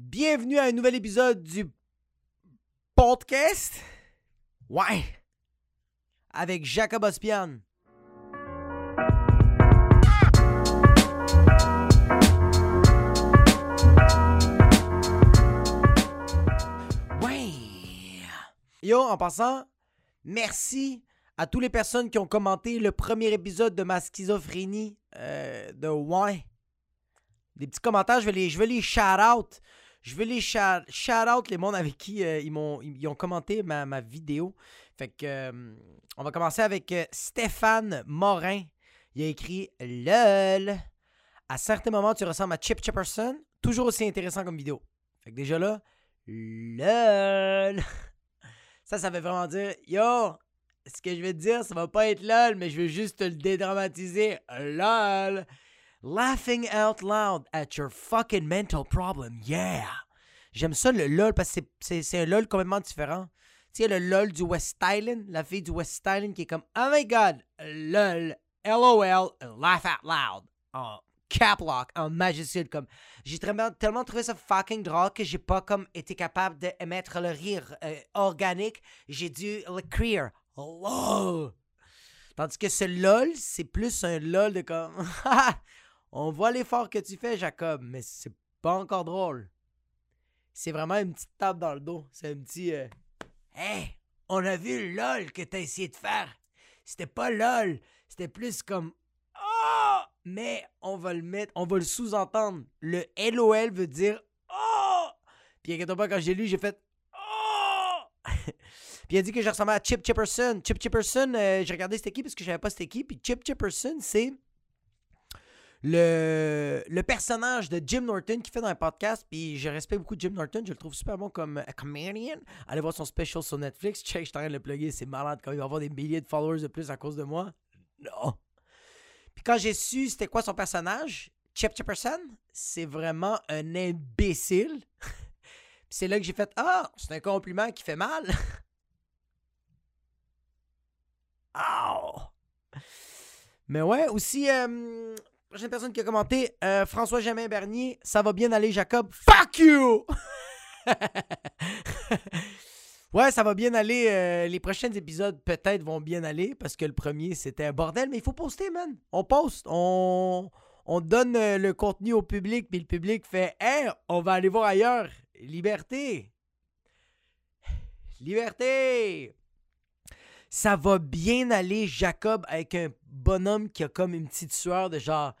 Bienvenue à un nouvel épisode du podcast. Ouais. Avec Jacob Ospian. Ouais. Yo, en passant, merci à toutes les personnes qui ont commenté le premier épisode de ma schizophrénie euh, de Ouais. Des petits commentaires, je vais les, je vais les shout out. Je vais les shout, shout out les mondes avec qui euh, ils, m'ont, ils ont commenté ma, ma vidéo. Fait que euh, on va commencer avec euh, Stéphane Morin. Il a écrit LOL. À certains moments, tu ressembles à Chip Chipperson. Toujours aussi intéressant comme vidéo. Fait que déjà là, LOL. Ça, ça veut vraiment dire Yo, ce que je vais te dire, ça va pas être LOL, mais je veux juste te le dédramatiser. LOL. Laughing out loud at your fucking mental problem. Yeah! J'aime ça le LOL parce que c'est- un LOL complètement différent. Tu sais, le LOL du West Island, la fille du West Island qui est comme Oh my god, LOL, LOL, laugh out loud. En cap lock, en majuscule. Comme, j'ai tellement, trouvé ça fucking drôle que j'ai pas comme été capable d'émettre le rire euh, organique. J'ai dû le crier. LOL! Tandis que ce LOL, c'est plus un LOL de comme. On voit l'effort que tu fais, Jacob, mais c'est pas encore drôle. C'est vraiment une petite tape dans le dos. C'est un petit. euh, on a vu LOL que t'as essayé de faire. C'était pas LOL. C'était plus comme. Oh! Mais on va le mettre, on va le sous-entendre. Le LOL veut dire Oh! Puis inquiète pas, quand j'ai lu, j'ai fait Oh! Puis il a dit que je ressemblais à Chip Chipperson. Chip Chipperson, euh, j'ai regardé cette équipe parce que je savais pas cette équipe. Puis Chip Chipperson, c'est le, le personnage de Jim Norton qui fait dans un podcast. Puis je respecte beaucoup Jim Norton. Je le trouve super bon comme euh, comedian. Allez voir son special sur Netflix. Check, je suis en train de le plugger. C'est malade quand il va avoir des milliers de followers de plus à cause de moi. Non. Puis quand j'ai su c'était quoi son personnage, Chip Chipperson, c'est vraiment un imbécile. C'est là que j'ai fait Ah, c'est un compliment qui fait mal. Ow! Mais ouais, aussi, euh, prochaine personne qui a commenté, euh, François Jamin Bernier, ça va bien aller, Jacob? Fuck you! ouais, ça va bien aller. euh, les prochains épisodes, peut-être, vont bien aller parce que le premier, c'était un bordel, mais il faut poster, man. On poste. On, on donne euh, le contenu au public, puis le public fait Hey, on va aller voir ailleurs. Liberté. Liberté. Ça va bien aller, Jacob, avec un bonhomme qui a comme une petite sueur de genre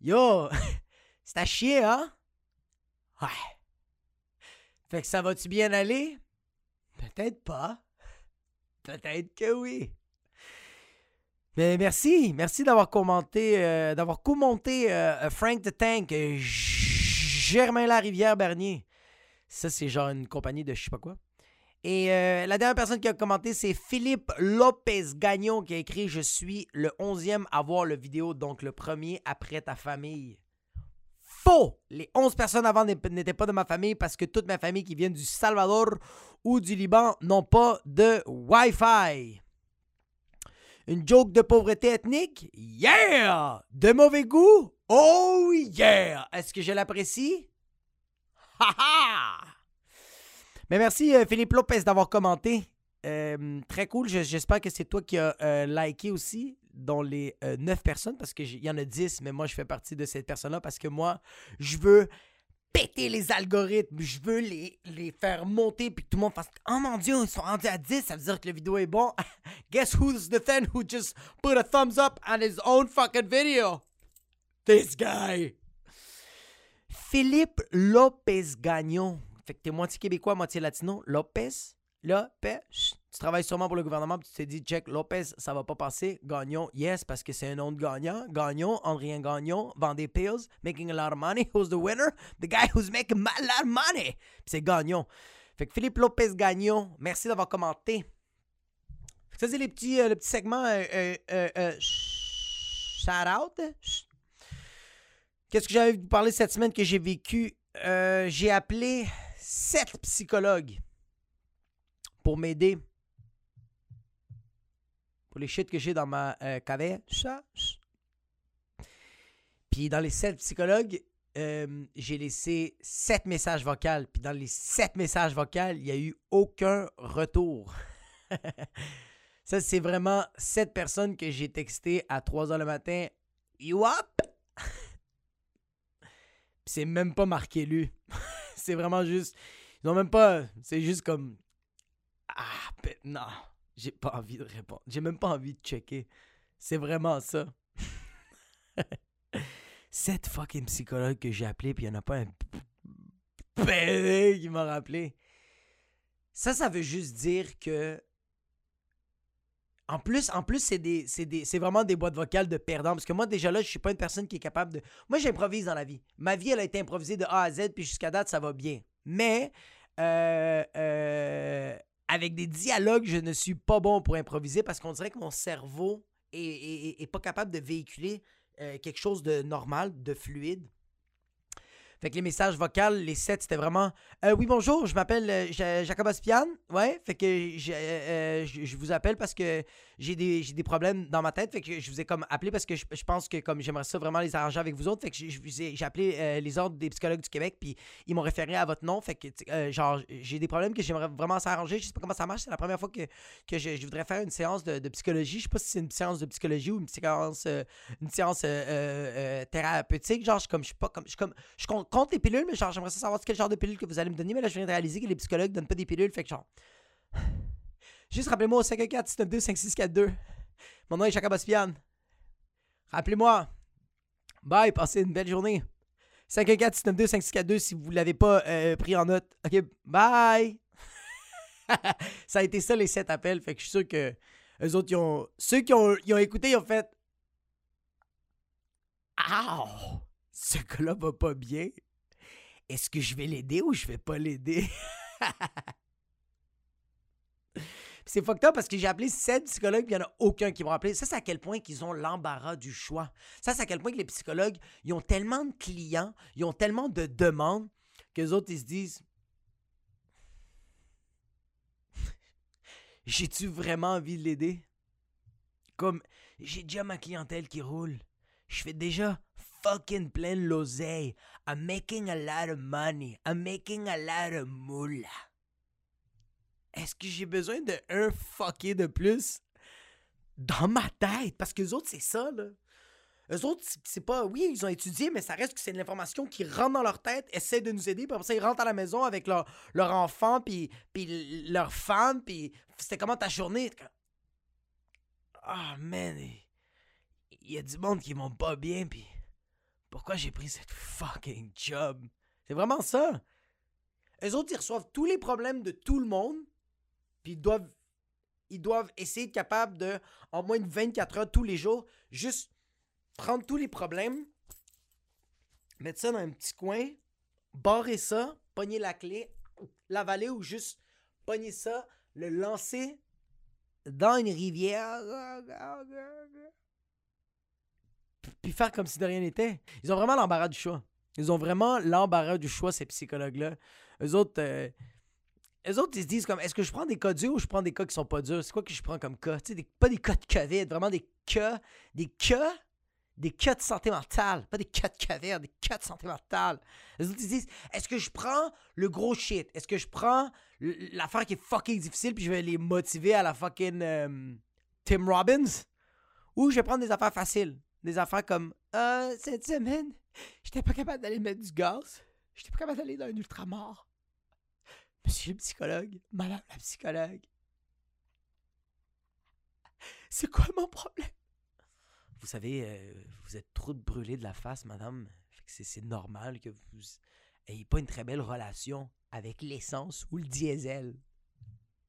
Yo, c'est à chier, hein? Ouais. Fait que ça va-tu bien aller? Peut-être pas. Peut-être que oui. Mais merci, merci d'avoir commenté, euh, d'avoir commenté euh, Frank the Tank, euh, Germain Larivière Bernier. Ça, c'est genre une compagnie de je sais pas quoi. Et euh, la dernière personne qui a commenté, c'est Philippe Lopez Gagnon qui a écrit Je suis le 11e à voir le vidéo, donc le premier après ta famille. Faux Les 11 personnes avant n'é- n'étaient pas de ma famille parce que toute ma famille qui vient du Salvador ou du Liban n'ont pas de Wi-Fi. Une joke de pauvreté ethnique? Yeah! De mauvais goût? Oh yeah! Est-ce que je l'apprécie? Ha ha! Mais merci euh, Philippe Lopez d'avoir commenté. Euh, très cool. Je- J'espère que c'est toi qui as euh, liké aussi, dont les 9 personnes, parce qu'il y en a 10, mais moi je fais partie de cette personne-là parce que moi, je veux péter les algorithmes. Je veux les, les faire monter puis tout le monde fasse Oh mon dieu, ils sont rendus à 10, ça veut dire que le vidéo est bon. Guess who's the fan who just put a thumbs up on his own fucking video? This guy. Philippe Lopez Gagnon. Fait que t'es moitié québécois, moitié latino. Lopez. Lopez. Tu travailles sûrement pour le gouvernement, puis tu t'es dit, check, Lopez, ça va pas passer. Gagnon, yes, parce que c'est un nom de gagnant. Gagnon, Andrien Gagnon, vend des pills, making a lot of money. Who's the winner? The guy who's making a lot of money. C'est Gagnon. Fait que Philippe Lopez Gagnon, merci d'avoir commenté. Ça, c'est les petits, euh, le petit segment euh, euh, euh, shout out. Chut. Qu'est-ce que j'avais vous parler cette semaine que j'ai vécu? J'ai appelé sept psychologues pour m'aider. Pour les shit que j'ai dans ma euh, caverne. Puis dans les sept psychologues, euh, j'ai laissé sept messages vocaux. Puis dans les sept messages vocaux, il n'y a eu aucun retour. Ça, c'est vraiment sept personnes que j'ai texté à 3 h le matin. You up? c'est même pas marqué lu. c'est vraiment juste. Ils ont même pas. C'est juste comme. Ah, ben, non. J'ai pas envie de répondre. J'ai même pas envie de checker. C'est vraiment ça. Cette fucking psychologue que j'ai appelé, puis il n'y en a pas un qui m'a rappelé. Ça, ça veut juste dire que. En plus, en plus c'est des, c'est vraiment des boîtes vocales de perdants. Parce que moi, déjà là, je suis pas une personne qui est capable de. Moi, j'improvise dans la vie. Ma vie, elle a été improvisée de A à Z, puis jusqu'à date, ça va bien. Mais. Euh, euh, avec des dialogues, je ne suis pas bon pour improviser parce qu'on dirait que mon cerveau est, pas capable de véhiculer euh, quelque chose de normal, de fluide. Fait que les messages vocaux, les sets, c'était vraiment euh, Oui, bonjour, je m'appelle euh, Jacob Ospian. Ouais, fait que euh, je, vous appelle parce que j'ai des, des, problèmes dans ma tête. Fait que je vous ai comme appelé parce que je, pense que comme j'aimerais ça vraiment les arranger avec vous autres. Fait que j'ai appelé les ordres des psychologues du Québec, puis ils m'ont référé à votre nom. Fait que, genre, j'ai des problèmes que j'aimerais vraiment s'arranger. Je sais pas comment ça marche. C'est la première fois que, que je, voudrais faire une séance de, psychologie. Je sais pas si c'est une séance de psychologie ou une séance, une séance thérapeutique. Genre, je, comme, je suis pas comme. Je, comme, je compte les pilules, mais genre, j'aimerais savoir quel genre de pilules que vous allez me donner. Mais là, je viens de réaliser que les psychologues donnent pas des pilules. Fait que genre. Juste rappelez-moi au 514-692-5642. Mon nom est Jacob Ospian. Rappelez-moi. Bye, passez une belle journée. 514-692-5642 si vous ne l'avez pas euh, pris en note. OK, bye. ça a été ça les 7 appels. Fait que je suis sûr que eux autres, ceux qui ont, écouté, ils ont fait. Ah! ce gars-là va pas bien. Est-ce que je vais l'aider ou je vais pas l'aider? c'est fucked up parce que j'ai appelé sept psychologues, il n'y en a aucun qui m'ont appelé. Ça, c'est à quel point qu'ils ont l'embarras du choix. Ça, c'est à quel point que les psychologues, ils ont tellement de clients, ils ont tellement de demandes, que les autres, ils se disent J'ai-tu vraiment envie de l'aider? Comme, j'ai déjà ma clientèle qui roule. Je fais déjà fucking plein l'oseille. I'm making a lot of money. I'm making a lot of moula. Est-ce que j'ai besoin de un fucké de plus dans ma tête? Parce que les autres, c'est ça, là. Eux autres, c'est pas. Oui, ils ont étudié, mais ça reste que c'est de l'information qui rentre dans leur tête, essaie de nous aider, puis après ça, ils rentrent à la maison avec leur, leur enfant, puis, puis leur femme, puis c'était comment ta journée? Ah, man, il y a du monde qui vont pas bien, puis pourquoi j'ai pris cette fucking job? C'est vraiment ça. Eux autres, ils reçoivent tous les problèmes de tout le monde, puis ils doivent, ils doivent essayer de capable de, en moins de 24 heures tous les jours, juste prendre tous les problèmes, mettre ça dans un petit coin, barrer ça, pogner la clé, l'avaler ou juste pogner ça, le lancer dans une rivière puis faire comme si de rien n'était. Ils ont vraiment l'embarras du choix. Ils ont vraiment l'embarras du choix, ces psychologues-là. Eux autres, euh, autres, ils se disent comme est-ce que je prends des cas durs ou je prends des cas qui sont pas durs? C'est quoi que je prends comme cas? Tu sais, Pas des cas de COVID, vraiment des cas, des cas, des cas de santé mentale. Pas des cas de COVID, des cas de santé mentale. Les autres, ils se disent est-ce que je prends le gros shit? Est-ce que je prends l'affaire qui est fucking difficile puis je vais les motiver à la fucking euh, Tim Robbins? Ou je vais prendre des affaires faciles des affaires comme euh, cette semaine, j'étais pas capable d'aller mettre du gaz. J'étais pas capable d'aller dans un ultramar. Monsieur le psychologue, madame la psychologue. C'est quoi mon problème? Vous savez, euh, vous êtes trop brûlé de la face, madame. C'est normal que vous ayez pas une très belle relation avec l'essence ou le diesel.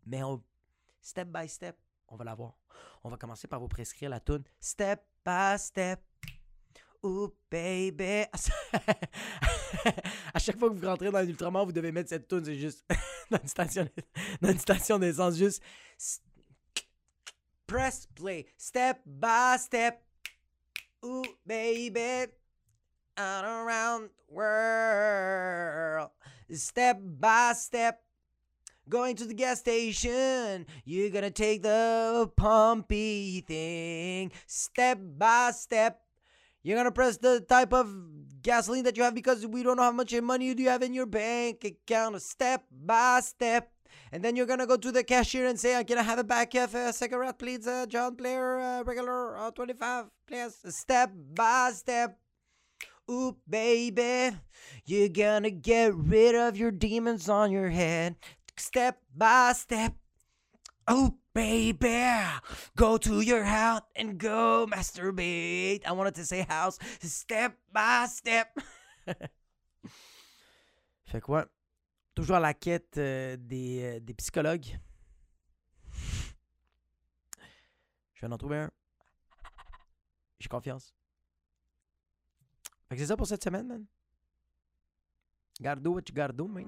Mais on, step by step, on va l'avoir. On va commencer par vous prescrire la toune Step by Step. Ooh, baby. à chaque fois que vous rentrez dans l'ultramar, vous devez mettre cette tune. C'est juste dans une station, station d'essence. Juste press play. Step by step. Ooh, baby. And around world. Step by step. Going to the gas station, you're gonna take the pumpy thing step by step. You're gonna press the type of gasoline that you have because we don't know how much money do you have in your bank account, step by step. And then you're gonna go to the cashier and say, "Can I have a back of a cigarette, please, uh, John Player, uh, regular, uh, 25, please." Step by step. Ooh, baby, you're gonna get rid of your demons on your head, step by step. Oh, baby, go to your house and go masturbate. I wanted to say house, step by step. fait quoi? Toujours à la quête euh, des, euh, des psychologues. Je viens d'en trouver un. J'ai confiance. Fait que c'est ça pour cette semaine, man. Gotta do what you gotta do, man.